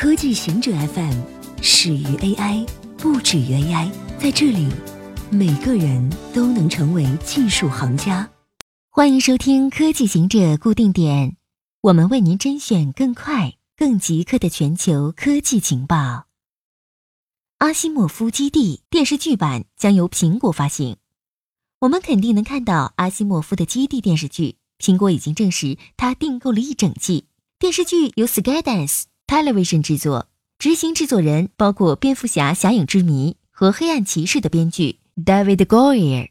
科技行者 FM 始于 AI，不止于 AI。在这里，每个人都能成为技术行家。欢迎收听科技行者固定点，我们为您甄选更快、更即刻的全球科技情报。阿西莫夫基地电视剧版将由苹果发行，我们肯定能看到阿西莫夫的基地电视剧。苹果已经证实，他订购了一整季电视剧，由 Skydance。Television 制作，执行制作人包括《蝙蝠侠：侠影之谜》和《黑暗骑士》的编剧 David Goyer，《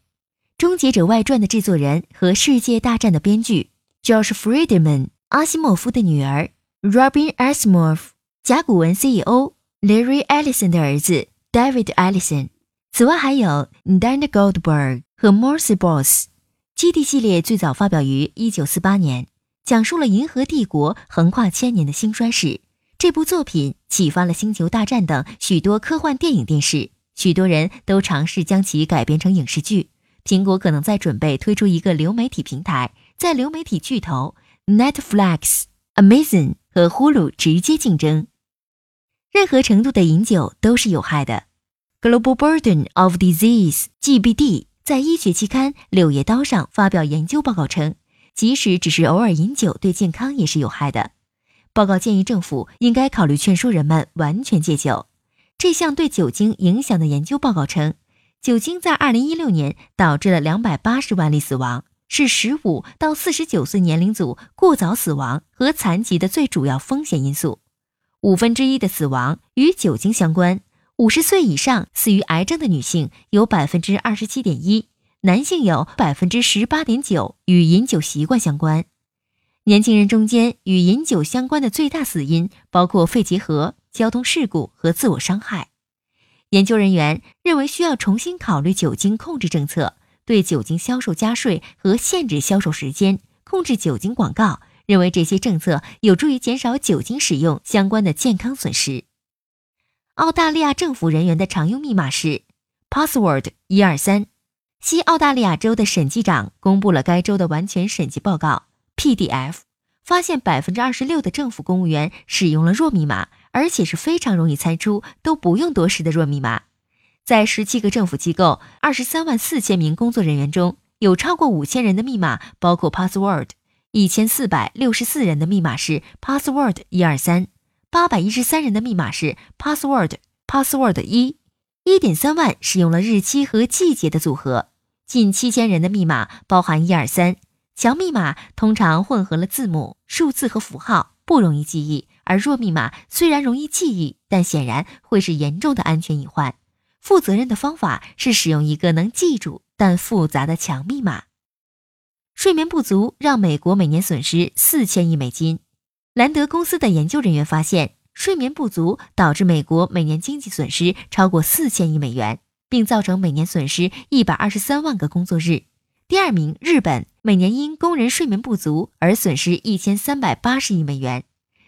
终结者外传》的制作人和《世界大战》的编剧 Josh Friedman，阿西莫夫的女儿 Robin Asimov，甲骨文 CEO Larry Ellison 的儿子 David Ellison。此外还有 Dan Goldberg 和 Morse Boss。基地系列最早发表于1948年，讲述了银河帝国横跨千年的兴衰史。这部作品启发了《星球大战》等许多科幻电影、电视，许多人都尝试将其改编成影视剧。苹果可能在准备推出一个流媒体平台，在流媒体巨头 Netflix、Amazon 和 Hulu 直接竞争。任何程度的饮酒都是有害的。Global Burden of Disease（GBD） 在医学期刊《柳叶刀》上发表研究报告称，即使只是偶尔饮酒，对健康也是有害的。报告建议政府应该考虑劝说人们完全戒酒。这项对酒精影响的研究报告称，酒精在2016年导致了280万例死亡，是15到49岁年龄组过早死亡和残疾的最主要风险因素。五分之一的死亡与酒精相关。50岁以上死于癌症的女性有27.1%，男性有18.9%与饮酒习惯相关。年轻人中间与饮酒相关的最大死因包括肺结核、交通事故和自我伤害。研究人员认为需要重新考虑酒精控制政策，对酒精销售加税和限制销售时间、控制酒精广告。认为这些政策有助于减少酒精使用相关的健康损失。澳大利亚政府人员的常用密码是 password 一二三。西澳大利亚州的审计长公布了该州的完全审计报告。PDF 发现百分之二十六的政府公务员使用了弱密码，而且是非常容易猜出、都不用多时的弱密码。在十七个政府机构、二十三万四千名工作人员中，有超过五千人的密码包括 password，一千四百六十四人的密码是 password 一二三，八百一十三人的密码是 password password 一，一点三万使用了日期和季节的组合，近七千人的密码包含一二三。强密码通常混合了字母、数字和符号，不容易记忆；而弱密码虽然容易记忆，但显然会是严重的安全隐患。负责任的方法是使用一个能记住但复杂的强密码。睡眠不足让美国每年损失四千亿美金。兰德公司的研究人员发现，睡眠不足导致美国每年经济损失超过四千亿美元，并造成每年损失一百二十三万个工作日。第二名，日本每年因工人睡眠不足而损失一千三百八十亿美元。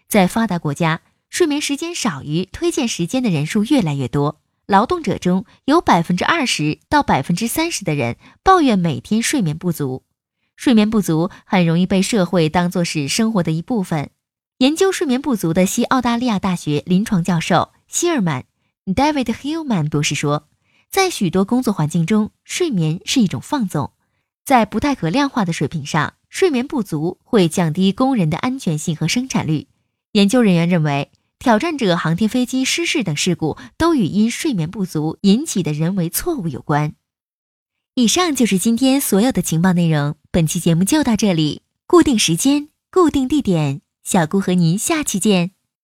在发达国家，睡眠时间少于推荐时间的人数越来越多。劳动者中有百分之二十到百分之三十的人抱怨每天睡眠不足。睡眠不足很容易被社会当作是生活的一部分。研究睡眠不足的西澳大利亚大学临床教授希尔曼 （David Hillman） 博士说，在许多工作环境中，睡眠是一种放纵。在不太可量化的水平上，睡眠不足会降低工人的安全性和生产率。研究人员认为，挑战者航天飞机失事等事故都与因睡眠不足引起的人为错误有关。以上就是今天所有的情报内容，本期节目就到这里。固定时间，固定地点，小顾和您下期见。